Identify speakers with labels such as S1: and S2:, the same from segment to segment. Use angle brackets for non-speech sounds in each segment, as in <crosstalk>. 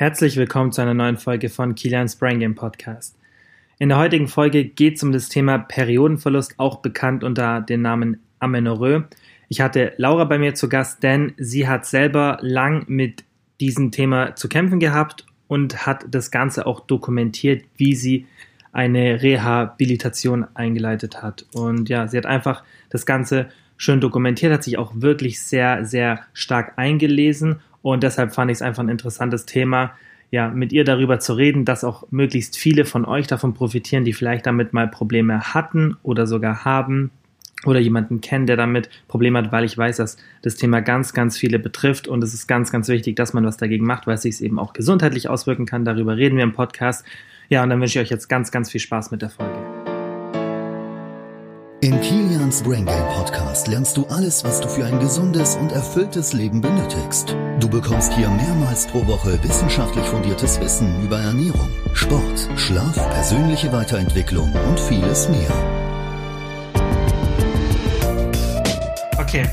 S1: Herzlich willkommen zu einer neuen Folge von Kilians Brain Game Podcast. In der heutigen Folge geht es um das Thema Periodenverlust, auch bekannt unter dem Namen Amenorrhoe. Ich hatte Laura bei mir zu Gast, denn sie hat selber lang mit diesem Thema zu kämpfen gehabt und hat das Ganze auch dokumentiert, wie sie eine Rehabilitation eingeleitet hat. Und ja, sie hat einfach das Ganze schön dokumentiert, hat sich auch wirklich sehr, sehr stark eingelesen und deshalb fand ich es einfach ein interessantes Thema, ja, mit ihr darüber zu reden, dass auch möglichst viele von euch davon profitieren, die vielleicht damit mal Probleme hatten oder sogar haben oder jemanden kennen, der damit Probleme hat, weil ich weiß, dass das Thema ganz, ganz viele betrifft und es ist ganz, ganz wichtig, dass man was dagegen macht, weil es sich eben auch gesundheitlich auswirken kann. Darüber reden wir im Podcast. Ja, und dann wünsche ich euch jetzt ganz, ganz viel Spaß mit der Folge.
S2: In Kilians Brain Game Podcast lernst du alles, was du für ein gesundes und erfülltes Leben benötigst. Du bekommst hier mehrmals pro Woche wissenschaftlich fundiertes Wissen über Ernährung, Sport, Schlaf, persönliche Weiterentwicklung und vieles mehr.
S1: Okay.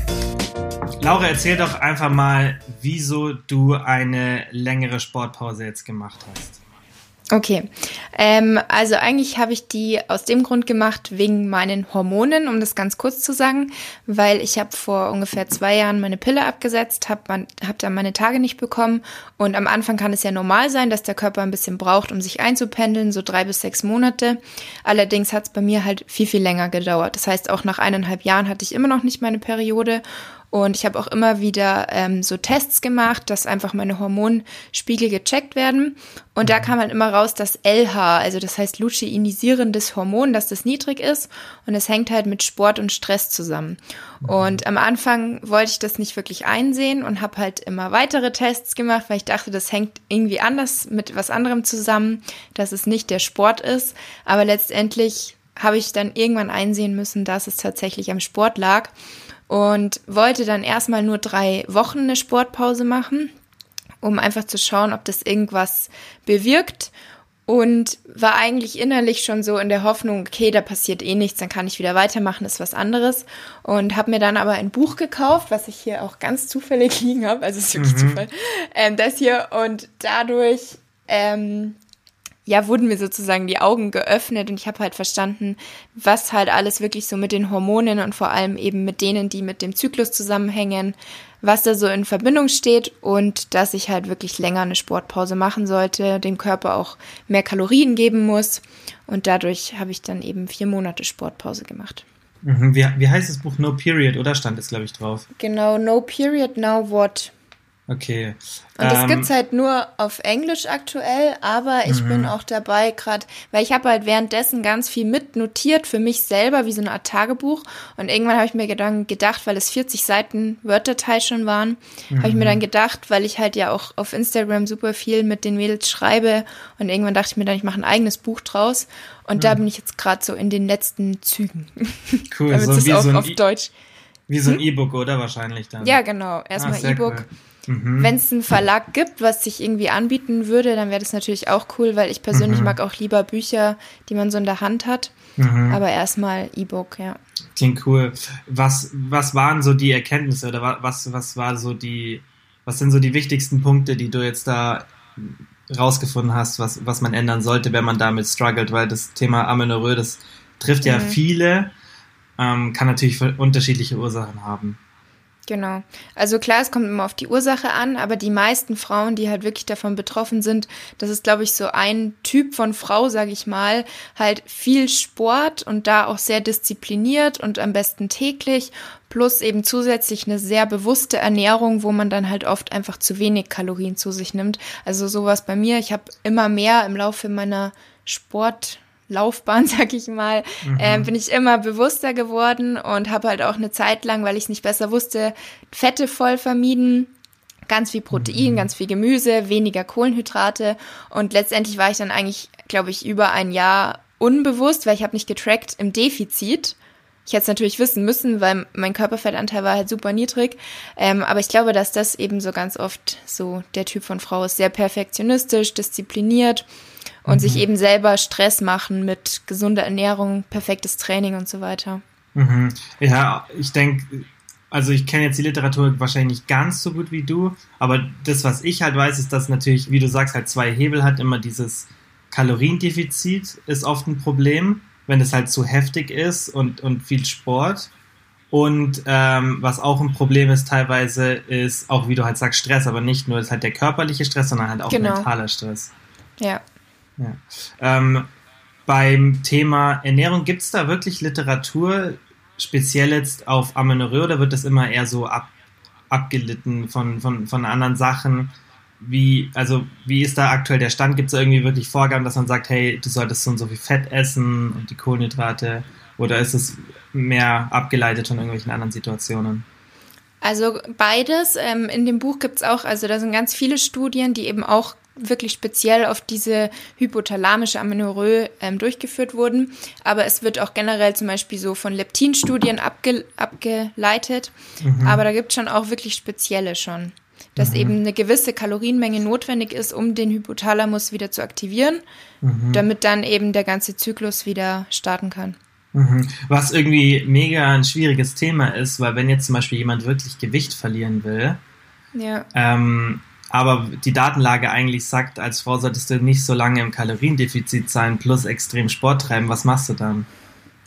S1: Laura, erzähl doch einfach mal, wieso du eine längere Sportpause jetzt gemacht hast.
S3: Okay, ähm, also eigentlich habe ich die aus dem Grund gemacht wegen meinen Hormonen, um das ganz kurz zu sagen, weil ich habe vor ungefähr zwei Jahren meine Pille abgesetzt, habe hab dann meine Tage nicht bekommen und am Anfang kann es ja normal sein, dass der Körper ein bisschen braucht, um sich einzupendeln, so drei bis sechs Monate. Allerdings hat es bei mir halt viel, viel länger gedauert. Das heißt, auch nach eineinhalb Jahren hatte ich immer noch nicht meine Periode und ich habe auch immer wieder ähm, so Tests gemacht, dass einfach meine Hormonspiegel gecheckt werden. Und da kam halt immer raus, dass LH, also das heißt luteinisierendes Hormon, dass das niedrig ist. Und es hängt halt mit Sport und Stress zusammen. Und am Anfang wollte ich das nicht wirklich einsehen und habe halt immer weitere Tests gemacht, weil ich dachte, das hängt irgendwie anders mit was anderem zusammen, dass es nicht der Sport ist. Aber letztendlich habe ich dann irgendwann einsehen müssen, dass es tatsächlich am Sport lag und wollte dann erstmal nur drei Wochen eine Sportpause machen, um einfach zu schauen, ob das irgendwas bewirkt und war eigentlich innerlich schon so in der Hoffnung, okay, da passiert eh nichts, dann kann ich wieder weitermachen, ist was anderes. Und habe mir dann aber ein Buch gekauft, was ich hier auch ganz zufällig <laughs> liegen habe, also ist wirklich mhm. Zufall, ähm, das hier und dadurch ähm, ja, wurden mir sozusagen die Augen geöffnet und ich habe halt verstanden, was halt alles wirklich so mit den Hormonen und vor allem eben mit denen, die mit dem Zyklus zusammenhängen, was da so in Verbindung steht und dass ich halt wirklich länger eine Sportpause machen sollte, dem Körper auch mehr Kalorien geben muss und dadurch habe ich dann eben vier Monate Sportpause gemacht.
S1: Mhm. Wie, wie heißt das Buch No Period, oder stand es, glaube ich, drauf?
S3: Genau, No Period, Now What.
S1: Okay.
S3: Und das ähm, gibt's halt nur auf Englisch aktuell, aber ich bin mhm. auch dabei gerade, weil ich habe halt währenddessen ganz viel mitnotiert für mich selber, wie so eine Art Tagebuch. Und irgendwann habe ich mir dann gedacht, weil es 40 Seiten Word-Datei schon waren, mhm. habe ich mir dann gedacht, weil ich halt ja auch auf Instagram super viel mit den Mädels schreibe und irgendwann dachte ich mir dann, ich mache ein eigenes Buch draus. Und mhm. da bin ich jetzt gerade so in den letzten Zügen.
S1: Cool, <laughs> so wie
S3: auch
S1: so ein
S3: auf
S1: e
S3: Deutsch.
S1: Wie so ein hm? E-Book, oder wahrscheinlich dann?
S3: Ja, genau. Erstmal E-Book. Cool.
S1: Mhm.
S3: Wenn es einen Verlag gibt, was sich irgendwie anbieten würde, dann wäre das natürlich auch cool, weil ich persönlich mhm. mag auch lieber Bücher, die man so in der Hand hat. Mhm. Aber erstmal E-Book, ja.
S1: Klingt cool. Was, was waren so die Erkenntnisse oder was, was war so die, was sind so die wichtigsten Punkte, die du jetzt da rausgefunden hast, was, was man ändern sollte, wenn man damit struggelt? Weil das Thema Amenorrhoe, das trifft ja mhm. viele, ähm, kann natürlich unterschiedliche Ursachen haben.
S3: Genau. Also klar, es kommt immer auf die Ursache an, aber die meisten Frauen, die halt wirklich davon betroffen sind, das ist, glaube ich, so ein Typ von Frau, sage ich mal, halt viel Sport und da auch sehr diszipliniert und am besten täglich, plus eben zusätzlich eine sehr bewusste Ernährung, wo man dann halt oft einfach zu wenig Kalorien zu sich nimmt. Also sowas bei mir. Ich habe immer mehr im Laufe meiner Sport Laufbahn, <laughs> sag ich mal, mhm. äh, bin ich immer bewusster geworden und habe halt auch eine Zeit lang, weil ich es nicht besser wusste, Fette voll vermieden. Ganz viel Protein, mhm. ganz viel Gemüse, weniger Kohlenhydrate. Und letztendlich war ich dann eigentlich, glaube ich, über ein Jahr unbewusst, weil ich habe nicht getrackt im Defizit. Ich hätte es natürlich wissen müssen, weil mein Körperfettanteil war halt super niedrig. Ähm, aber ich glaube, dass das eben so ganz oft so der Typ von Frau ist. Sehr perfektionistisch, diszipliniert und mhm. sich eben selber Stress machen mit gesunder Ernährung, perfektes Training und so weiter.
S1: Mhm. Ja, ich denke, also ich kenne jetzt die Literatur wahrscheinlich nicht ganz so gut wie du, aber das, was ich halt weiß, ist, dass natürlich, wie du sagst, halt zwei Hebel hat. Immer dieses Kaloriendefizit ist oft ein Problem, wenn es halt zu heftig ist und, und viel Sport. Und ähm, was auch ein Problem ist teilweise, ist auch, wie du halt sagst, Stress, aber nicht nur ist halt der körperliche Stress, sondern halt auch genau. mentaler Stress. Ja. Ähm, beim Thema Ernährung, gibt es da wirklich Literatur, speziell jetzt auf Amenorrhoe, oder wird das immer eher so ab, abgelitten von, von, von anderen Sachen? Wie, also, wie ist da aktuell der Stand? Gibt es irgendwie wirklich Vorgaben, dass man sagt, hey, du solltest so und so viel Fett essen und die Kohlenhydrate? Oder ist es mehr abgeleitet von irgendwelchen anderen Situationen?
S3: Also beides. Ähm, in dem Buch gibt es auch, also da sind ganz viele Studien, die eben auch wirklich speziell auf diese hypothalamische Amenorrhoe ähm, durchgeführt wurden. Aber es wird auch generell zum Beispiel so von Leptinstudien abge abgeleitet. Mhm. Aber da gibt es schon auch wirklich spezielle schon. Dass mhm. eben eine gewisse Kalorienmenge notwendig ist, um den Hypothalamus wieder zu aktivieren, mhm. damit dann eben der ganze Zyklus wieder starten kann.
S1: Mhm. Was irgendwie mega ein schwieriges Thema ist, weil wenn jetzt zum Beispiel jemand wirklich Gewicht verlieren will,
S3: ja.
S1: ähm, aber die Datenlage eigentlich sagt, als Frau solltest du nicht so lange im Kaloriendefizit sein plus extrem Sport treiben, was machst du dann?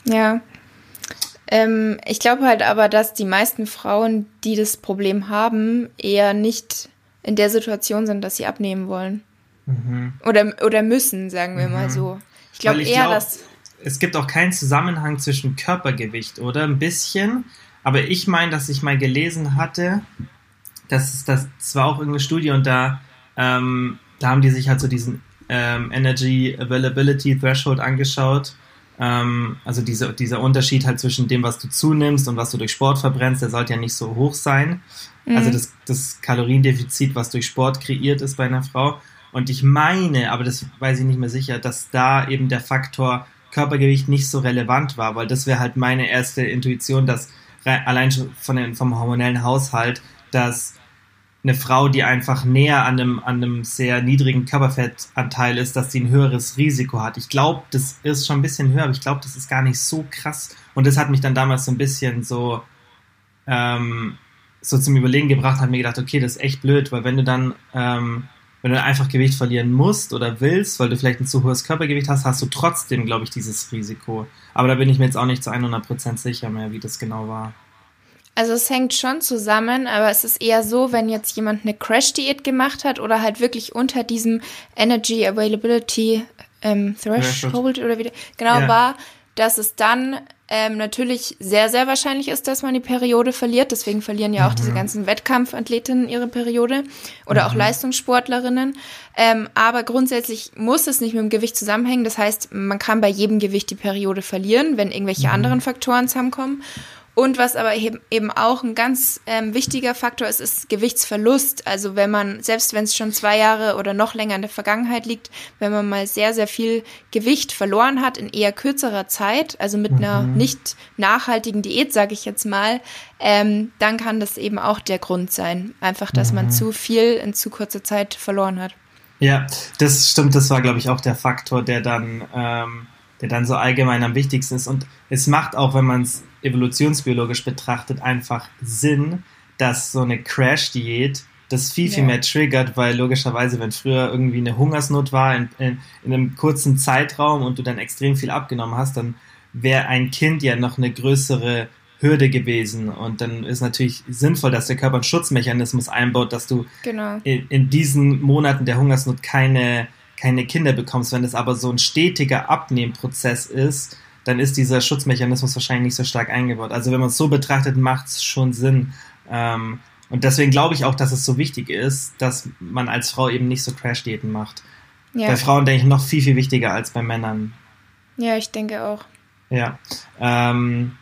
S3: Ja. Ähm, ich glaube halt aber, dass die meisten Frauen, die das Problem haben, eher nicht in der Situation sind, dass sie abnehmen wollen. Mhm. Oder, oder müssen, sagen wir mhm. mal so. Ich glaube eher, glaub, dass
S1: es gibt auch keinen Zusammenhang zwischen Körpergewicht, oder? Ein bisschen. Aber ich meine, dass ich mal gelesen hatte, dass es das, das war auch irgendeine Studie und da, ähm, da haben die sich halt so diesen ähm, Energy Availability Threshold angeschaut. Ähm, also diese, dieser Unterschied halt zwischen dem, was du zunimmst und was du durch Sport verbrennst, der sollte ja nicht so hoch sein. Mhm. Also das, das Kaloriendefizit, was durch Sport kreiert ist bei einer Frau. Und ich meine, aber das weiß ich nicht mehr sicher, dass da eben der Faktor Körpergewicht nicht so relevant war, weil das wäre halt meine erste Intuition, dass allein schon von den, vom hormonellen Haushalt, dass eine Frau, die einfach näher an einem, an einem sehr niedrigen Körperfettanteil ist, dass sie ein höheres Risiko hat. Ich glaube, das ist schon ein bisschen höher, aber ich glaube, das ist gar nicht so krass. Und das hat mich dann damals so ein bisschen so, ähm, so zum Überlegen gebracht, hat mir gedacht, okay, das ist echt blöd, weil wenn du dann ähm, wenn du einfach Gewicht verlieren musst oder willst, weil du vielleicht ein zu hohes Körpergewicht hast, hast du trotzdem, glaube ich, dieses Risiko. Aber da bin ich mir jetzt auch nicht zu 100% sicher mehr, wie das genau war.
S3: Also es hängt schon zusammen, aber es ist eher so, wenn jetzt jemand eine Crash-Diät gemacht hat oder halt wirklich unter diesem Energy Availability ähm, Threshold oder wie genau ja. war, dass es dann ähm, natürlich sehr, sehr wahrscheinlich ist, dass man die Periode verliert. Deswegen verlieren ja auch mhm. diese ganzen Wettkampfathletinnen ihre Periode oder mhm. auch Leistungssportlerinnen. Ähm, aber grundsätzlich muss es nicht mit dem Gewicht zusammenhängen. Das heißt, man kann bei jedem Gewicht die Periode verlieren, wenn irgendwelche mhm. anderen Faktoren zusammenkommen. Und was aber eben auch ein ganz ähm, wichtiger Faktor ist, ist Gewichtsverlust. Also wenn man, selbst wenn es schon zwei Jahre oder noch länger in der Vergangenheit liegt, wenn man mal sehr, sehr viel Gewicht verloren hat in eher kürzerer Zeit, also mit mhm. einer nicht nachhaltigen Diät, sage ich jetzt mal, ähm, dann kann das eben auch der Grund sein. Einfach, dass mhm. man zu viel in zu kurzer Zeit verloren hat.
S1: Ja, das stimmt. Das war, glaube ich, auch der Faktor, der dann, ähm, der dann so allgemein am wichtigsten ist. Und es macht auch, wenn man es evolutionsbiologisch betrachtet einfach Sinn, dass so eine Crash-Diät das viel, viel ja. mehr triggert, weil logischerweise, wenn früher irgendwie eine Hungersnot war in, in, in einem kurzen Zeitraum und du dann extrem viel abgenommen hast, dann wäre ein Kind ja noch eine größere Hürde gewesen. Und dann ist natürlich sinnvoll, dass der Körper einen Schutzmechanismus einbaut, dass du
S3: genau.
S1: in, in, diesen Monaten der Hungersnot keine, keine Kinder bekommst. Wenn es aber so ein stetiger Abnehmprozess ist, dann ist dieser Schutzmechanismus wahrscheinlich nicht so stark eingebaut. Also wenn man es so betrachtet, macht es schon Sinn. Ähm, und deswegen glaube ich auch, dass es so wichtig ist, dass man als Frau eben nicht so Crash-Diäten macht. Ja. Bei Frauen denke ich noch viel, viel wichtiger als bei Männern.
S3: Ja, ich denke auch.
S1: Ja. Ähm,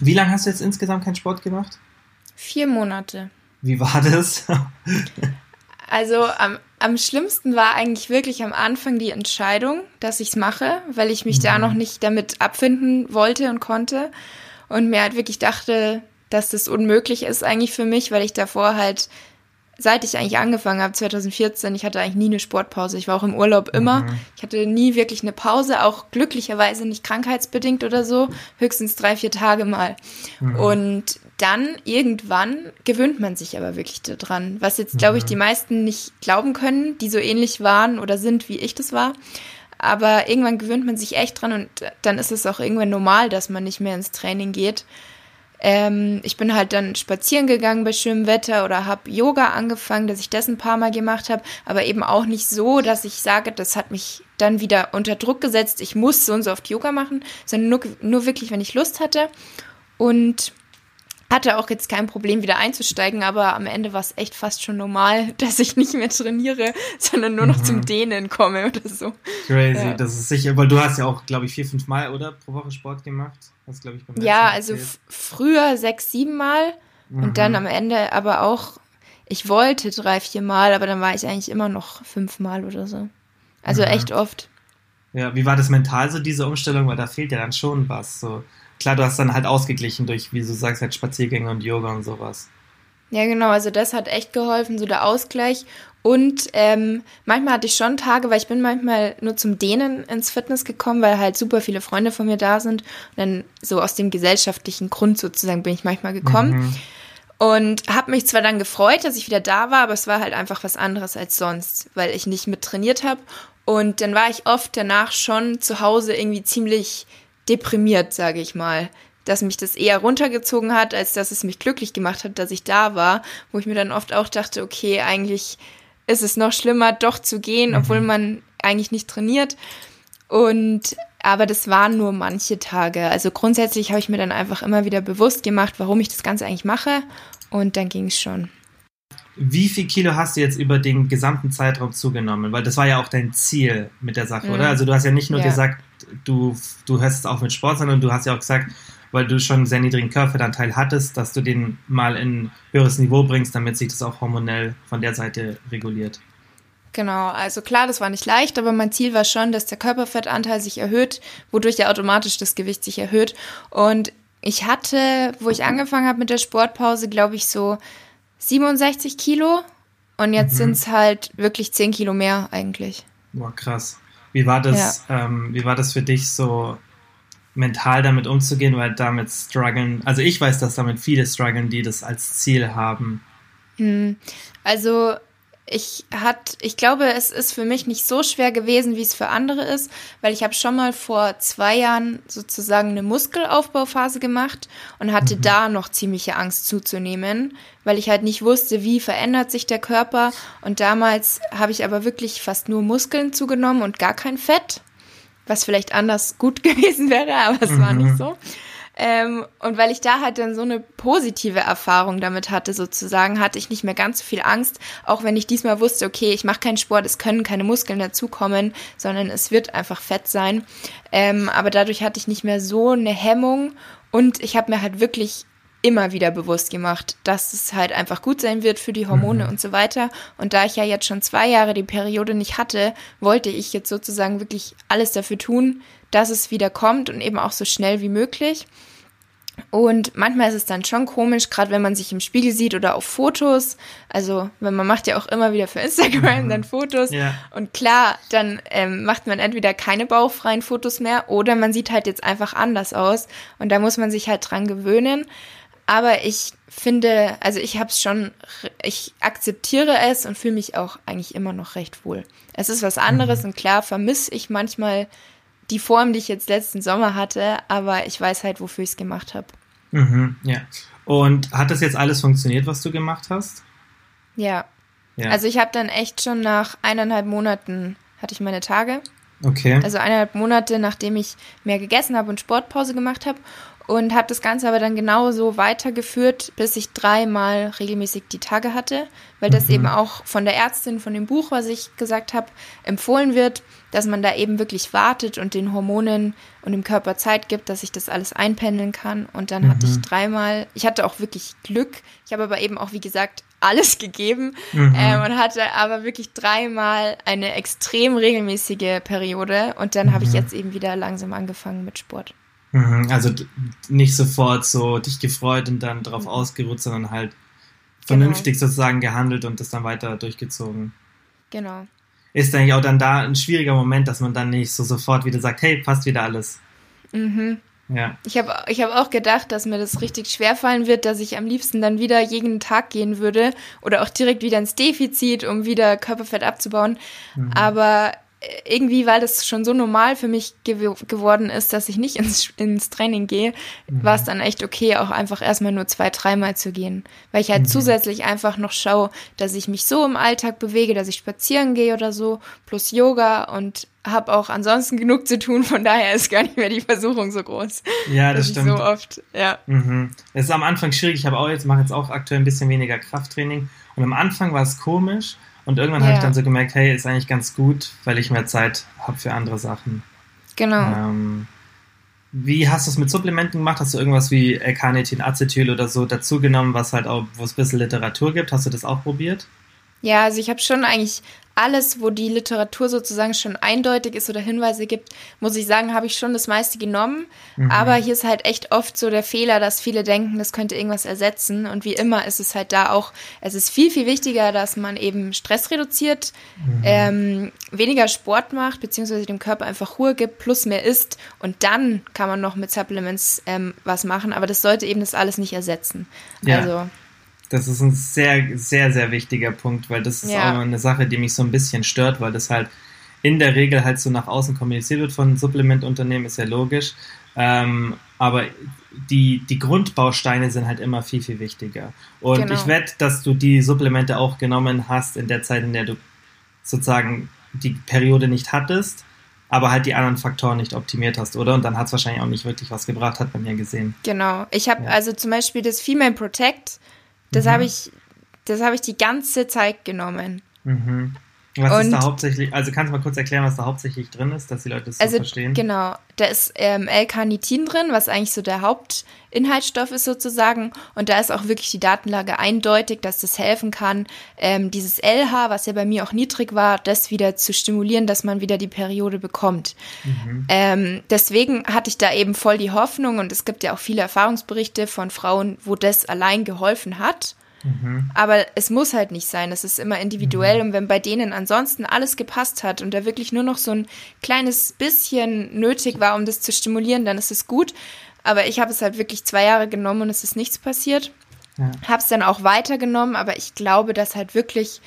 S1: wie lange hast du jetzt insgesamt keinen Sport gemacht?
S3: Vier Monate.
S1: Wie war das? <laughs>
S3: Also am, am schlimmsten war eigentlich wirklich am Anfang die Entscheidung, dass ich es mache, weil ich mich mhm. da noch nicht damit abfinden wollte und konnte und mir halt wirklich dachte, dass das unmöglich ist eigentlich für mich, weil ich davor halt seit ich eigentlich angefangen habe, 2014, ich hatte eigentlich nie eine Sportpause. Ich war auch im Urlaub immer. Mhm. Ich hatte nie wirklich eine Pause, auch glücklicherweise nicht krankheitsbedingt oder so, höchstens drei, vier Tage mal. Mhm. Und dann irgendwann gewöhnt man sich aber wirklich daran, was jetzt, glaube ich, mhm. die meisten nicht glauben können, die so ähnlich waren oder sind, wie ich das war. Aber irgendwann gewöhnt man sich echt dran und dann ist es auch irgendwann normal, dass man nicht mehr ins Training geht. Ähm, ich bin halt dann spazieren gegangen bei schönem Wetter oder habe Yoga angefangen, dass ich das ein paar Mal gemacht habe, aber eben auch nicht so, dass ich sage, das hat mich dann wieder unter Druck gesetzt, ich muss so und so oft Yoga machen, sondern nur, nur wirklich, wenn ich Lust hatte. Und hatte auch jetzt kein Problem, wieder einzusteigen, aber am Ende war es echt fast schon normal, <laughs> dass ich nicht mehr trainiere, sondern nur noch mhm. zum Dehnen komme oder so.
S1: Crazy, ja. das ist sicher, weil du hast ja auch, glaube ich, vier, fünf Mal, oder? Pro Woche Sport gemacht. Das glaube ich beim
S3: Ja, also früher sechs, sieben Mal mhm. und dann am Ende aber auch, ich wollte drei, vier Mal, aber dann war ich eigentlich immer noch fünf Mal oder so. Also mhm. echt oft.
S1: Ja, wie war das mental so, diese Umstellung? Weil da fehlt ja dann schon was. So. Klar, du hast dann halt ausgeglichen durch, wie du sagst, halt Spaziergänge und Yoga und sowas.
S3: Ja, genau, also das hat echt geholfen, so der Ausgleich. Und ähm, manchmal hatte ich schon Tage, weil ich bin manchmal nur zum Dehnen ins Fitness gekommen, weil halt super viele Freunde von mir da sind. Und dann so aus dem gesellschaftlichen Grund sozusagen bin ich manchmal gekommen. Mhm. Und habe mich zwar dann gefreut, dass ich wieder da war, aber es war halt einfach was anderes als sonst, weil ich nicht mit trainiert habe. Und dann war ich oft danach schon zu Hause irgendwie ziemlich deprimiert, sage ich mal dass mich das eher runtergezogen hat, als dass es mich glücklich gemacht hat, dass ich da war, wo ich mir dann oft auch dachte, okay, eigentlich ist es noch schlimmer, doch zu gehen, mhm. obwohl man eigentlich nicht trainiert. Und aber das waren nur manche Tage. Also grundsätzlich habe ich mir dann einfach immer wieder bewusst gemacht, warum ich das Ganze eigentlich mache. Und dann ging es schon.
S1: Wie viel Kilo hast du jetzt über den gesamten Zeitraum zugenommen? Weil das war ja auch dein Ziel mit der Sache, mhm. oder? Also du hast ja nicht nur ja. gesagt, du, du hörst es auf mit Sport, sondern du hast ja auch gesagt, weil du schon einen sehr niedrigen Körperfettanteil hattest, dass du den mal in höheres Niveau bringst, damit sich das auch hormonell von der Seite reguliert.
S3: Genau, also klar, das war nicht leicht, aber mein Ziel war schon, dass der Körperfettanteil sich erhöht, wodurch ja automatisch das Gewicht sich erhöht. Und ich hatte, wo ich angefangen habe mit der Sportpause, glaube ich, so 67 Kilo. Und jetzt mhm. sind es halt wirklich 10 Kilo mehr eigentlich.
S1: Boah, krass. Wie war das, ja. ähm, wie war das für dich so mental damit umzugehen, weil damit strugglen, also ich weiß, dass damit viele strugglen, die das als Ziel haben.
S3: Hm. Also ich hat, ich glaube, es ist für mich nicht so schwer gewesen, wie es für andere ist, weil ich habe schon mal vor zwei Jahren sozusagen eine Muskelaufbauphase gemacht und hatte mhm. da noch ziemliche Angst zuzunehmen, weil ich halt nicht wusste, wie verändert sich der Körper. Und damals habe ich aber wirklich fast nur Muskeln zugenommen und gar kein Fett was vielleicht anders gut <laughs> gewesen wäre, aber es mhm. war nicht mhm. so. Ähm, und weil ich da halt dann so eine positive Erfahrung damit hatte, sozusagen, hatte ich nicht mehr ganz so viel Angst, auch wenn ich diesmal wusste, okay, ich mache keinen Sport, es können keine Muskeln dazukommen, sondern es wird einfach Fett sein. Ähm, aber dadurch hatte ich nicht mehr so eine Hemmung und ich habe mir halt wirklich immer wieder bewusst gemacht, dass es halt einfach gut sein wird für die Hormone mhm. und so weiter. Und da ich ja jetzt schon zwei Jahre die Periode nicht hatte, wollte ich jetzt sozusagen wirklich alles dafür tun, dass es wieder kommt und eben auch so schnell wie möglich. Und manchmal ist es dann schon komisch, gerade wenn man sich im Spiegel sieht oder auf Fotos. Also, wenn man macht ja auch immer wieder für Instagram mhm. dann Fotos. Ja. Und klar, dann ähm, macht man entweder keine bauchfreien Fotos mehr oder man sieht halt jetzt einfach anders aus. Und da muss man sich halt dran gewöhnen. Aber ich finde, also ich habe es schon, ich akzeptiere es und fühle mich auch eigentlich immer noch recht wohl. Es ist was anderes mhm. und klar vermisse ich manchmal die Form, die ich jetzt letzten Sommer hatte, aber ich weiß halt, wofür ich es gemacht habe.
S1: Mhm, ja. Und hat das jetzt alles funktioniert, was du gemacht hast?
S3: Ja. ja. Also ich habe dann echt schon nach eineinhalb Monaten hatte ich meine Tage.
S1: Okay.
S3: Also eineinhalb Monate, nachdem ich mehr gegessen habe und Sportpause gemacht habe und habe das Ganze aber dann genauso weitergeführt, bis ich dreimal regelmäßig die Tage hatte, weil das mhm. eben auch von der Ärztin von dem Buch, was ich gesagt habe, empfohlen wird, dass man da eben wirklich wartet und den Hormonen und dem Körper Zeit gibt, dass ich das alles einpendeln kann. Und dann mhm. hatte ich mhm. dreimal, ich hatte auch wirklich Glück. Ich habe aber eben auch, wie gesagt, alles <laughs> gegeben mhm. ähm, und hatte aber wirklich dreimal eine extrem regelmäßige Periode. Und dann habe ich mhm. jetzt eben wieder langsam angefangen mit Sport.
S1: Mhm, also nicht sofort so dich gefreut und dann drauf mhm. ausgeruht, sondern halt vernünftig genau. sozusagen gehandelt und das dann weiter durchgezogen.
S3: Genau.
S1: Ist eigentlich auch dann da ein schwieriger Moment, dass man dann nicht so sofort wieder sagt, hey, passt wieder alles.
S3: Mhm.
S1: Ja.
S3: Ich habe ich hab auch gedacht, dass mir das richtig schwer fallen wird, dass ich am liebsten dann wieder jeden Tag gehen würde oder auch direkt wieder ins Defizit, um wieder Körperfett abzubauen. Mhm. Aber irgendwie, weil das schon so normal für mich gew geworden ist, dass ich nicht ins, ins Training gehe, mhm. war es dann echt okay, auch einfach erstmal nur zwei, dreimal zu gehen. Weil ich halt mhm. zusätzlich einfach noch schaue, dass ich mich so im Alltag bewege, dass ich spazieren gehe oder so, plus Yoga und habe auch ansonsten genug zu tun, von daher ist gar nicht mehr die Versuchung so groß.
S1: Ja, das stimmt.
S3: so oft, ja.
S1: Mhm. Es ist am Anfang schwierig, ich habe auch jetzt, mache jetzt auch aktuell ein bisschen weniger Krafttraining und am Anfang war es komisch, und irgendwann ja. habe ich dann so gemerkt, hey, ist eigentlich ganz gut, weil ich mehr Zeit habe für andere Sachen.
S3: Genau.
S1: Ähm, wie hast du es mit Supplementen gemacht? Hast du irgendwas wie L-Carnitin, Acetyl oder so dazugenommen, was halt auch, wo es ein bisschen Literatur gibt? Hast du das auch probiert?
S3: Ja, also ich habe schon eigentlich alles, wo die Literatur sozusagen schon eindeutig ist oder Hinweise gibt, muss ich sagen, habe ich schon das meiste genommen. Mhm. Aber hier ist halt echt oft so der Fehler, dass viele denken, das könnte irgendwas ersetzen. Und wie immer ist es halt da auch, es ist viel, viel wichtiger, dass man eben Stress reduziert, mhm. ähm, weniger Sport macht, beziehungsweise dem Körper einfach Ruhe gibt, plus mehr isst. Und dann kann man noch mit Supplements ähm, was machen. Aber das sollte eben das alles nicht ersetzen.
S1: Ja. Also das ist ein sehr, sehr, sehr wichtiger Punkt, weil das ist ja. auch eine Sache, die mich so ein bisschen stört, weil das halt in der Regel halt so nach außen kommuniziert wird von Supplementunternehmen, ist ja logisch. Ähm, aber die, die Grundbausteine sind halt immer viel, viel wichtiger. Und genau. ich wette, dass du die Supplemente auch genommen hast in der Zeit, in der du sozusagen die Periode nicht hattest, aber halt die anderen Faktoren nicht optimiert hast, oder? Und dann hat es wahrscheinlich auch nicht wirklich was gebracht, hat man mir gesehen.
S3: Genau. Ich habe ja. also zum Beispiel das Female Protect das mhm. habe ich, das habe ich die ganze Zeit genommen.
S1: Mhm. Was und, ist da hauptsächlich, also kannst du mal kurz erklären, was da hauptsächlich drin ist, dass die Leute das so also, verstehen?
S3: Genau, da ist ähm, L-Carnitin drin, was eigentlich so der Hauptinhaltsstoff ist sozusagen. Und da ist auch wirklich die Datenlage eindeutig, dass das helfen kann, ähm, dieses LH, was ja bei mir auch niedrig war, das wieder zu stimulieren, dass man wieder die Periode bekommt. Mhm. Ähm, deswegen hatte ich da eben voll die Hoffnung und es gibt ja auch viele Erfahrungsberichte von Frauen, wo das allein geholfen hat. Mhm. Aber es muss halt nicht sein. Es ist immer individuell. Mhm. Und wenn bei denen ansonsten alles gepasst hat und da wirklich nur noch so ein kleines bisschen nötig war, um das zu stimulieren, dann ist es gut. Aber ich habe es halt wirklich zwei Jahre genommen und es ist nichts passiert. Ja. Habe es dann auch weitergenommen, aber ich glaube, dass halt wirklich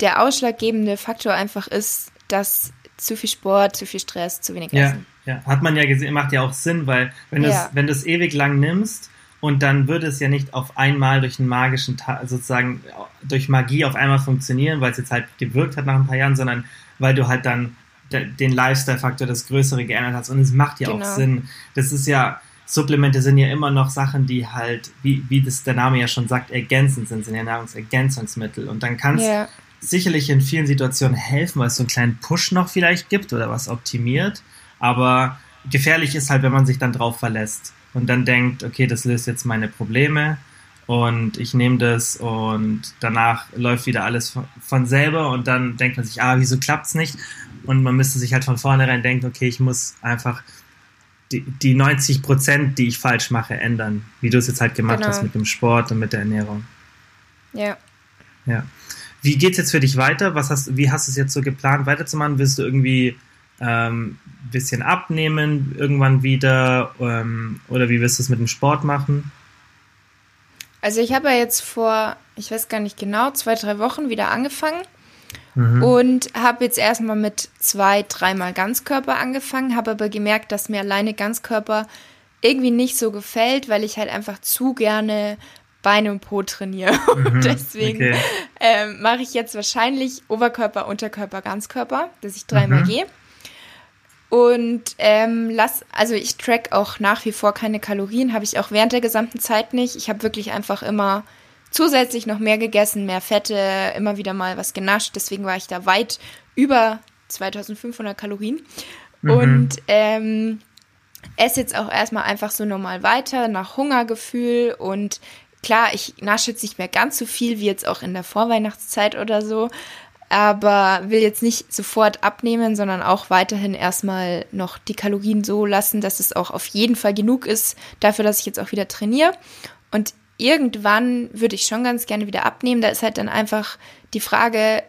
S3: der ausschlaggebende Faktor einfach ist, dass zu viel Sport, zu viel Stress, zu wenig
S1: Essen. Ja, ja. hat man ja gesehen, macht ja auch Sinn, weil wenn du ja. es ewig lang nimmst, und dann würde es ja nicht auf einmal durch einen magischen, sozusagen durch Magie auf einmal funktionieren, weil es jetzt halt gewirkt hat nach ein paar Jahren, sondern weil du halt dann den Lifestyle-Faktor, das Größere geändert hast. Und es macht ja genau. auch Sinn. Das ist ja, Supplemente sind ja immer noch Sachen, die halt, wie, wie das der Name ja schon sagt, ergänzend sind, sind ja Nahrungsergänzungsmittel. Und dann kann es yeah. sicherlich in vielen Situationen helfen, weil es so einen kleinen Push noch vielleicht gibt oder was optimiert. Aber gefährlich ist halt, wenn man sich dann drauf verlässt und dann denkt, okay, das löst jetzt meine Probleme und ich nehme das und danach läuft wieder alles von, selber und dann denkt man sich, ah, wieso klappt es nicht? Und man müsste sich halt von vornherein denken, okay, ich muss einfach die, die 90 Prozent, die ich falsch mache, ändern, wie du es jetzt halt gemacht genau. hast mit dem Sport und mit der Ernährung.
S3: Ja.
S1: Ja. Wie geht's jetzt für dich weiter? Was hast, wie hast du es jetzt so geplant weiterzumachen? Willst du irgendwie ähm, bisschen abnehmen irgendwann wieder? Ähm, oder wie wirst du es mit dem Sport machen?
S3: Also ich habe ja jetzt vor, ich weiß gar nicht genau, zwei, drei Wochen wieder angefangen mhm. und habe jetzt erstmal mit zwei, dreimal Ganzkörper angefangen, habe aber gemerkt, dass mir alleine Ganzkörper irgendwie nicht so gefällt, weil ich halt einfach zu gerne Beine und Po trainiere. <laughs> Mhm, deswegen okay. ähm, mache ich jetzt wahrscheinlich Oberkörper, Unterkörper, Ganzkörper, dass ich dreimal mhm. gehe. Und ähm, lass, also ich track auch nach wie vor keine Kalorien, habe ich auch während der gesamten Zeit nicht. Ich habe wirklich einfach immer zusätzlich noch mehr gegessen, mehr Fette, immer wieder mal was genascht. Deswegen war ich da weit über 2500 Kalorien. Mhm. Und ähm, esse jetzt auch erstmal einfach so normal weiter, nach Hungergefühl. Und klar, ich nasche jetzt nicht mehr ganz so viel wie jetzt auch in der Vorweihnachtszeit oder so aber will jetzt nicht sofort abnehmen, sondern auch weiterhin erstmal noch die Kalorien so lassen, dass es auch auf jeden Fall genug ist dafür, dass ich jetzt auch wieder trainiere. Und irgendwann würde ich schon ganz gerne wieder abnehmen. Da ist halt dann einfach die Frage,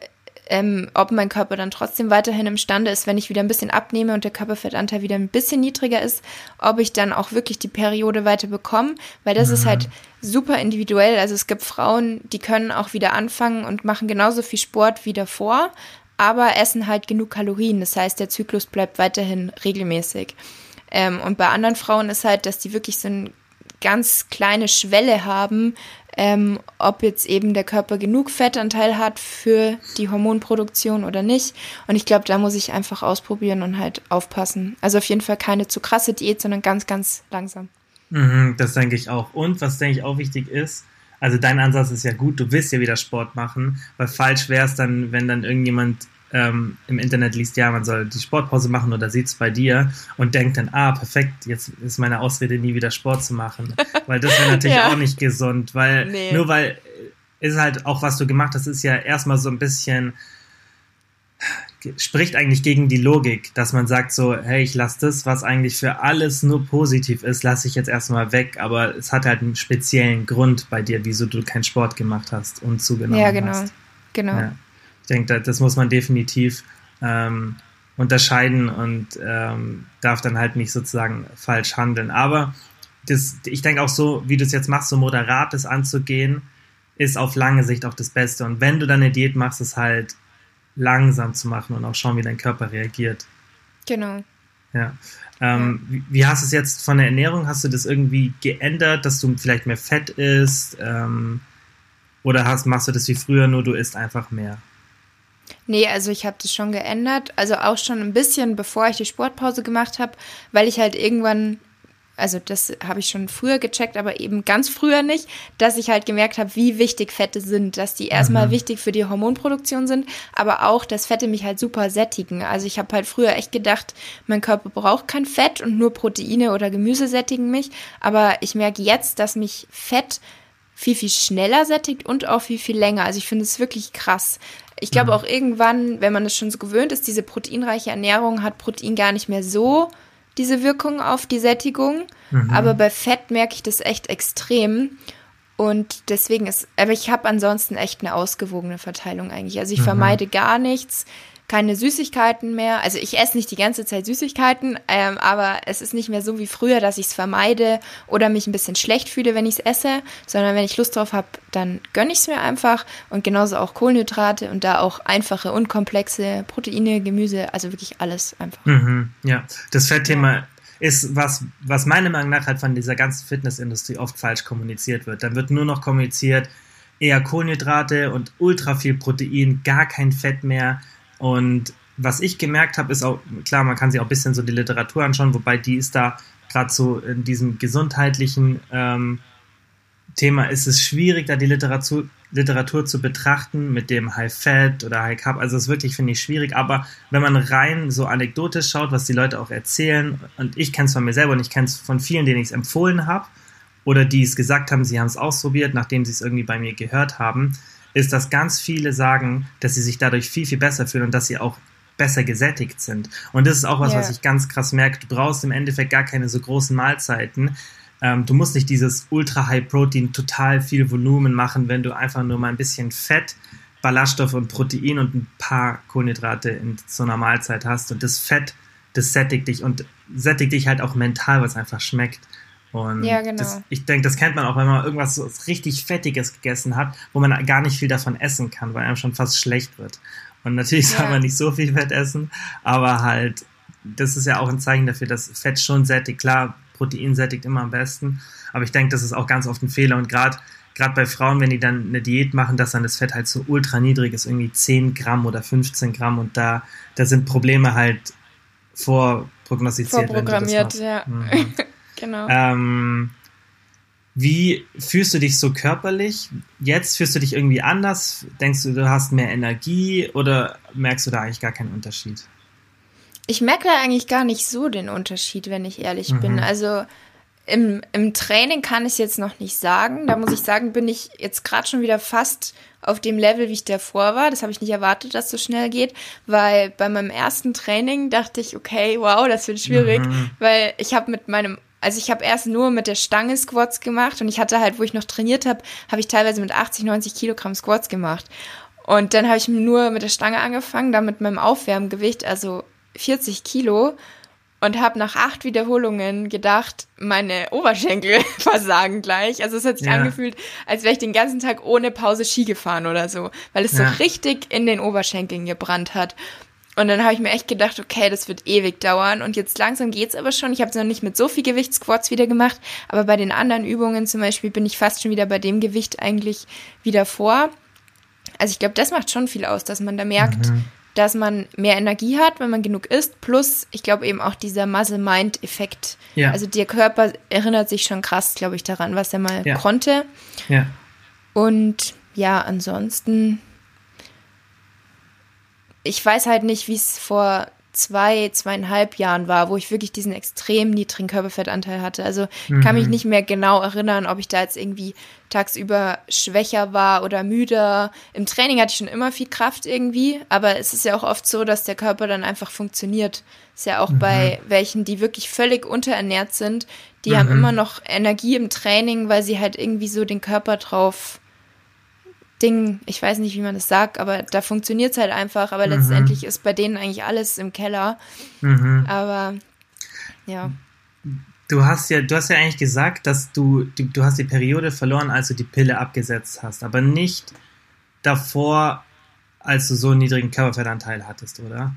S3: ähm, ob mein Körper dann trotzdem weiterhin imstande ist, wenn ich wieder ein bisschen abnehme und der Körperfettanteil wieder ein bisschen niedriger ist, ob ich dann auch wirklich die Periode weiter bekomme, weil das mhm. ist halt super individuell. Also es gibt Frauen, die können auch wieder anfangen und machen genauso viel Sport wie davor, aber essen halt genug Kalorien. Das heißt, der Zyklus bleibt weiterhin regelmäßig. Ähm, und bei anderen Frauen ist halt, dass die wirklich so eine ganz kleine Schwelle haben, ähm, ob jetzt eben der Körper genug Fettanteil hat für die Hormonproduktion oder nicht. Und ich glaube, da muss ich einfach ausprobieren und halt aufpassen. Also auf jeden Fall keine zu krasse Diät, sondern ganz, ganz langsam.
S1: Mhm, das denke ich auch. Und was denke ich auch wichtig ist, also dein Ansatz ist ja gut, du willst ja wieder Sport machen, weil falsch wäre es dann, wenn dann irgendjemand ähm, im Internet liest, ja, man soll die Sportpause machen oder sieht es bei dir und denkt dann, ah, perfekt, jetzt ist meine Ausrede, nie wieder Sport zu machen. <laughs> Weil das wäre natürlich ja. auch nicht gesund, weil nee. nur weil ist halt auch, was du gemacht hast, ist ja erstmal so ein bisschen spricht eigentlich gegen die Logik, dass man sagt so, hey, ich lasse das, was eigentlich für alles nur positiv ist, lasse ich jetzt erstmal weg, aber es hat halt einen speziellen Grund bei dir, wieso du keinen Sport gemacht hast und zugenommen
S3: hast. Ja, genau.
S1: Hast.
S3: Genau. Ja
S1: denke, das muss man definitiv ähm, unterscheiden und ähm, darf dann halt nicht sozusagen falsch handeln. Aber das, ich denke auch so, wie du es jetzt machst, so moderat das anzugehen, ist auf lange Sicht auch das Beste. Und wenn du dann eine Diät machst, es halt langsam zu machen und auch schauen, wie dein Körper reagiert.
S3: Genau.
S1: Ja. Ähm. Wie, wie, hast du es jetzt von der Ernährung? Hast du das irgendwie geändert, dass du vielleicht mehr Fett isst? Ähm, oder hast, machst du das wie früher, nur du isst einfach mehr?
S3: Nee, also ich habe das schon geändert. Also auch schon ein bisschen, bevor ich die Sportpause gemacht habe, weil ich halt irgendwann, also das habe ich schon früher gecheckt, aber eben ganz früher nicht, dass ich halt gemerkt habe, wie wichtig Fette sind, dass die erstmal mhm. wichtig für die Hormonproduktion sind, aber auch, dass Fette mich halt super sättigen. Also ich habe halt früher echt gedacht, mein Körper braucht kein Fett und nur Proteine oder Gemüse sättigen mich, aber ich merke jetzt, dass mich Fett viel, viel schneller sättigt und auch viel, viel länger. Also ich finde es wirklich krass. Ich glaube mhm. auch irgendwann, wenn man es schon so gewöhnt ist, diese proteinreiche Ernährung hat Protein gar nicht mehr so diese Wirkung auf die Sättigung. Mhm. Aber bei Fett merke ich das echt extrem. Und deswegen ist, aber ich habe ansonsten echt eine ausgewogene Verteilung eigentlich. Also ich mhm. vermeide gar nichts keine Süßigkeiten mehr. Also ich esse nicht die ganze Zeit Süßigkeiten, ähm, aber es ist nicht mehr so wie früher, dass ich es vermeide oder mich ein bisschen schlecht fühle, wenn ich es esse, sondern wenn ich Lust drauf habe, dann gönne ich es mir einfach und genauso auch Kohlenhydrate und da auch einfache, unkomplexe Proteine, Gemüse, also wirklich alles einfach.
S1: Mhm, ja, das Fettthema ja. ist was, was meiner Meinung nach halt von dieser ganzen Fitnessindustrie oft falsch kommuniziert wird. Dann wird nur noch kommuniziert, eher Kohlenhydrate und ultra viel Protein, gar kein Fett mehr. Und was ich gemerkt habe, ist auch, klar, man kann sich auch ein bisschen so die Literatur anschauen, wobei die ist da gerade so in diesem gesundheitlichen ähm, Thema ist es schwierig, da die Literatur, Literatur zu betrachten mit dem High Fat oder High Carb. Also das ist wirklich, finde ich, schwierig. Aber wenn man rein so anekdotisch schaut, was die Leute auch erzählen, und ich kenne es von mir selber und ich kenne es von vielen, denen ich es empfohlen habe oder die es gesagt haben, sie haben es ausprobiert, nachdem sie es irgendwie bei mir gehört haben, ist, dass ganz viele sagen, dass sie sich dadurch viel, viel besser fühlen und dass sie auch besser gesättigt sind. Und das ist auch was, yeah. was ich ganz krass merke. Du brauchst im Endeffekt gar keine so großen Mahlzeiten. Ähm, du musst nicht dieses ultra high Protein, total viel Volumen machen, wenn du einfach nur mal ein bisschen Fett, Ballaststoff und Protein und ein paar Kohlenhydrate in so einer Mahlzeit hast. Und das Fett, das sättigt dich und sättigt dich halt auch mental, was einfach schmeckt. Und ja, genau. das, ich denke, das kennt man auch, wenn man irgendwas so richtig Fettiges gegessen hat, wo man gar nicht viel davon essen kann, weil einem schon fast schlecht wird. Und natürlich ja. soll man nicht so viel Fett essen, aber halt, das ist ja auch ein Zeichen dafür, dass Fett schon sättigt. Klar, Protein sättigt immer am besten, aber ich denke, das ist auch ganz oft ein Fehler. Und gerade gerade bei Frauen, wenn die dann eine Diät machen, dass dann das Fett halt so ultra niedrig ist, irgendwie 10 Gramm oder 15 Gramm und da, da sind Probleme halt vorprognostiziert.
S3: Vorprogrammiert, ja. Mhm. Genau.
S1: Ähm, wie fühlst du dich so körperlich? Jetzt fühlst du dich irgendwie anders? Denkst du, du hast mehr Energie oder merkst du da eigentlich gar keinen Unterschied?
S3: Ich merke da eigentlich gar nicht so den Unterschied, wenn ich ehrlich mhm. bin. Also im, im Training kann ich es jetzt noch nicht sagen. Da muss ich sagen, bin ich jetzt gerade schon wieder fast auf dem Level, wie ich davor war. Das habe ich nicht erwartet, dass es so schnell geht, weil bei meinem ersten Training dachte ich, okay, wow, das wird schwierig, mhm. weil ich habe mit meinem also ich habe erst nur mit der Stange Squats gemacht und ich hatte halt, wo ich noch trainiert habe, habe ich teilweise mit 80, 90 Kilogramm Squats gemacht. Und dann habe ich nur mit der Stange angefangen, dann mit meinem Aufwärmgewicht, also 40 Kilo und habe nach acht Wiederholungen gedacht, meine Oberschenkel <laughs> versagen gleich. Also es hat sich ja. angefühlt, als wäre ich den ganzen Tag ohne Pause Ski gefahren oder so, weil es ja. so richtig in den Oberschenkeln gebrannt hat. Und dann habe ich mir echt gedacht, okay, das wird ewig dauern. Und jetzt langsam geht's aber schon. Ich habe es noch nicht mit so viel Gewichtsquats wieder gemacht, aber bei den anderen Übungen zum Beispiel bin ich fast schon wieder bei dem Gewicht eigentlich wieder vor. Also ich glaube, das macht schon viel aus, dass man da merkt, mhm dass man mehr Energie hat, wenn man genug isst, plus ich glaube eben auch dieser Muscle-Mind-Effekt. Ja. Also der Körper erinnert sich schon krass, glaube ich, daran, was er mal ja. konnte. Ja. Und ja, ansonsten, ich weiß halt nicht, wie es vor zwei, zweieinhalb Jahren war, wo ich wirklich diesen extrem niedrigen Körperfettanteil hatte. Also mhm. kann mich mhm. nicht mehr genau erinnern, ob ich da jetzt irgendwie tagsüber schwächer war oder müder. Im Training hatte ich schon immer viel Kraft irgendwie, aber es ist ja auch oft so, dass der Körper dann einfach funktioniert. Ist ja auch mhm. bei welchen, die wirklich völlig unterernährt sind, die mhm. haben immer noch Energie im Training, weil sie halt irgendwie so den Körper drauf Ding, ich weiß nicht, wie man das sagt, aber da funktioniert es halt einfach, aber mhm. letztendlich ist bei denen eigentlich alles im Keller. Mhm. Aber ja.
S1: Du hast ja, du hast ja eigentlich gesagt, dass du, du, du hast die Periode verloren, als du die Pille abgesetzt hast, aber nicht davor, als du so einen niedrigen Körperfettanteil hattest, oder?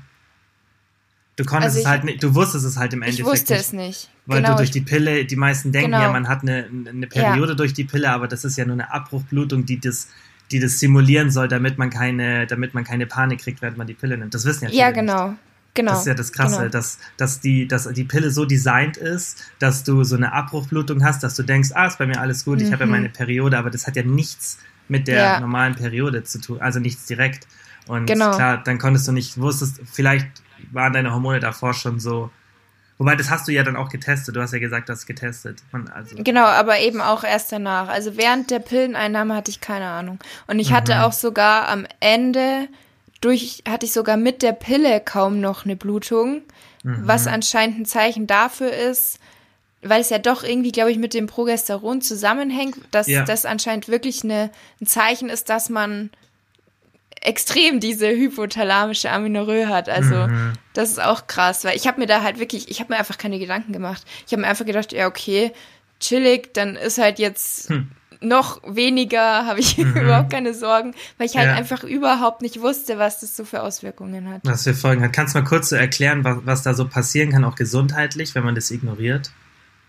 S1: Du konntest also ich, es halt nicht, du wusstest es halt im Endeffekt.
S3: Ich wusste nicht, es nicht.
S1: Weil genau, du durch die Pille, die meisten denken genau. ja, man hat eine, eine Periode ja. durch die Pille, aber das ist ja nur eine Abbruchblutung, die das die das simulieren soll, damit man keine, damit man keine Panik kriegt, während man die Pille nimmt. Das wissen ja viele.
S3: Ja, genau. Nicht. Genau.
S1: Das ist ja das Krasse, genau. dass, dass, die, dass die Pille so designt ist, dass du so eine Abbruchblutung hast, dass du denkst, ah, ist bei mir alles gut, mhm. ich habe ja meine Periode, aber das hat ja nichts mit der ja. normalen Periode zu tun, also nichts direkt. Und genau. klar, dann konntest du nicht, wusstest, vielleicht waren deine Hormone davor schon so Wobei, das hast du ja dann auch getestet. Du hast ja gesagt, du hast getestet.
S3: also genau, aber eben auch erst danach. Also während der Pilleneinnahme hatte ich keine Ahnung. Und ich mhm. hatte auch sogar am Ende durch, hatte ich sogar mit der Pille kaum noch eine Blutung, mhm. was anscheinend ein Zeichen dafür ist, weil es ja doch irgendwie, glaube ich, mit dem Progesteron zusammenhängt, dass ja. das anscheinend wirklich eine, ein Zeichen ist, dass man extrem diese hypothalamische Amenorrhoe hat. Also mhm. das ist auch krass, weil ich habe mir da halt wirklich, ich habe mir einfach keine Gedanken gemacht. Ich habe mir einfach gedacht, ja okay, chillig, dann ist halt jetzt hm. noch weniger, habe ich <laughs> mhm. überhaupt keine Sorgen, weil ich halt ja. einfach überhaupt nicht wusste, was das so für Auswirkungen hat.
S1: Was für Folgen hat. Kannst du mal kurz so erklären, was, was da so passieren kann, auch gesundheitlich, wenn man das ignoriert?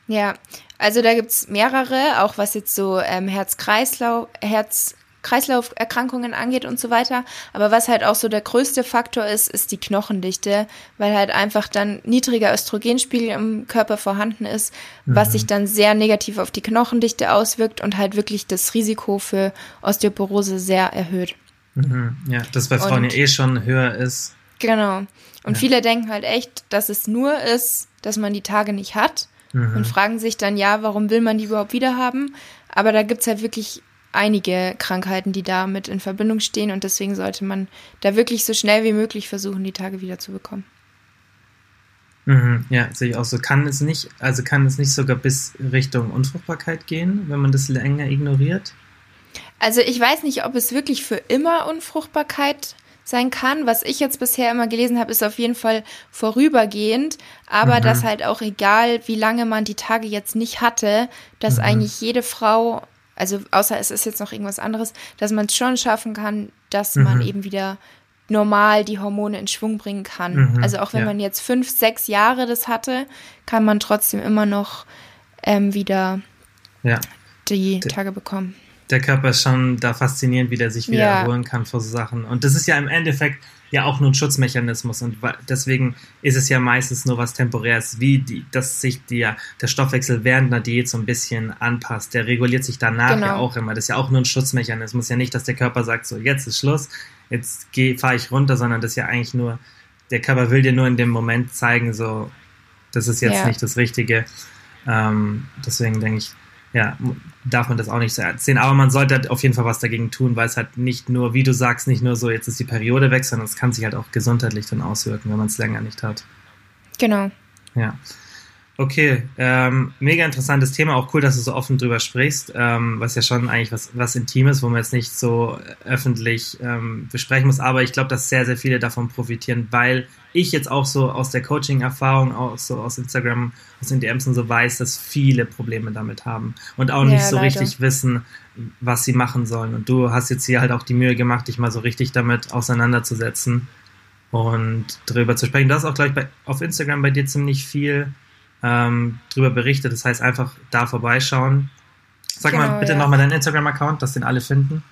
S3: Ja, also da gibt's mehrere, auch was jetzt so ähm, Herz-Kreislauf, Herz Kreislauferkrankungen angeht und so weiter. Aber was halt auch so der größte Faktor ist, ist die Knochendichte, weil halt einfach dann niedriger Östrogenspiegel im Körper vorhanden ist, mhm. was sich dann sehr negativ auf die Knochendichte auswirkt und halt wirklich das Risiko für Osteoporose sehr erhöht.
S1: Mhm. Ja, das bei Frauen und, ja eh schon höher ist.
S3: Genau. Und ja. viele denken halt echt, dass es nur ist, dass man die Tage nicht hat mhm. und fragen sich dann, ja, warum will man die überhaupt wieder haben? Aber da gibt's halt wirklich einige Krankheiten, die damit in Verbindung stehen und deswegen sollte man da wirklich so schnell wie möglich versuchen, die Tage wieder zu bekommen.
S1: Mhm, ja, sehe ich auch so. Kann es nicht, also kann es nicht sogar bis Richtung Unfruchtbarkeit gehen, wenn man das länger ignoriert?
S3: Also ich weiß nicht, ob es wirklich für immer Unfruchtbarkeit sein kann. Was ich jetzt bisher immer gelesen habe, ist auf jeden Fall vorübergehend, aber mhm. dass halt auch egal, wie lange man die Tage jetzt nicht hatte, dass mhm. eigentlich jede Frau also außer es ist jetzt noch irgendwas anderes, dass man es schon schaffen kann, dass mhm. man eben wieder normal die Hormone in Schwung bringen kann. Mhm, also auch wenn ja. man jetzt fünf, sechs Jahre das hatte, kann man trotzdem immer noch ähm, wieder ja. die der, Tage bekommen.
S1: Der Körper ist schon da faszinierend, wie der sich wieder ja. erholen kann vor so Sachen. Und das ist ja im Endeffekt ja auch nur ein Schutzmechanismus und deswegen ist es ja meistens nur was Temporäres, wie die, dass sich die, der Stoffwechsel während einer Diät so ein bisschen anpasst. Der reguliert sich danach genau. ja auch immer. Das ist ja auch nur ein Schutzmechanismus. Ja nicht, dass der Körper sagt, so jetzt ist Schluss, jetzt fahre ich runter, sondern das ist ja eigentlich nur, der Körper will dir nur in dem Moment zeigen, so, das ist jetzt ja. nicht das Richtige. Ähm, deswegen denke ich, ja, darf man das auch nicht so ernst sehen. Aber man sollte auf jeden Fall was dagegen tun, weil es halt nicht nur, wie du sagst, nicht nur so, jetzt ist die Periode weg, sondern es kann sich halt auch gesundheitlich dann auswirken, wenn man es länger nicht hat.
S3: Genau.
S1: Ja. Okay, ähm, mega interessantes Thema, auch cool, dass du so offen drüber sprichst, ähm, was ja schon eigentlich was, was Intimes, wo man jetzt nicht so öffentlich ähm, besprechen muss, aber ich glaube, dass sehr, sehr viele davon profitieren, weil ich jetzt auch so aus der Coaching-Erfahrung, auch so aus Instagram, aus den DMs und so weiß, dass viele Probleme damit haben und auch nicht ja, so leider. richtig wissen, was sie machen sollen. Und du hast jetzt hier halt auch die Mühe gemacht, dich mal so richtig damit auseinanderzusetzen und drüber zu sprechen. Du hast auch, glaube ich, bei, auf Instagram bei dir ziemlich viel ähm, drüber berichtet. Das heißt, einfach da vorbeischauen. Sag genau, mal bitte ja. nochmal deinen Instagram-Account, dass den alle finden.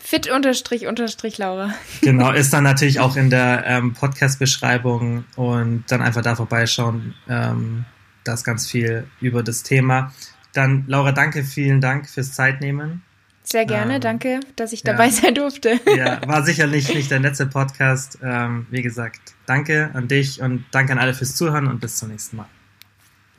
S3: Fit unterstrich unterstrich Laura.
S1: Genau, <laughs> ist dann natürlich auch in der ähm, Podcast-Beschreibung und dann einfach da vorbeischauen. Ähm, da ist ganz viel über das Thema. Dann, Laura, danke, vielen Dank fürs Zeitnehmen.
S3: Sehr gerne, ähm, danke, dass ich dabei ja. sein durfte.
S1: Ja, war <laughs> sicherlich nicht der letzte Podcast. Ähm, wie gesagt, danke an dich und danke an alle fürs Zuhören und bis zum nächsten Mal.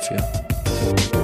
S1: dafür.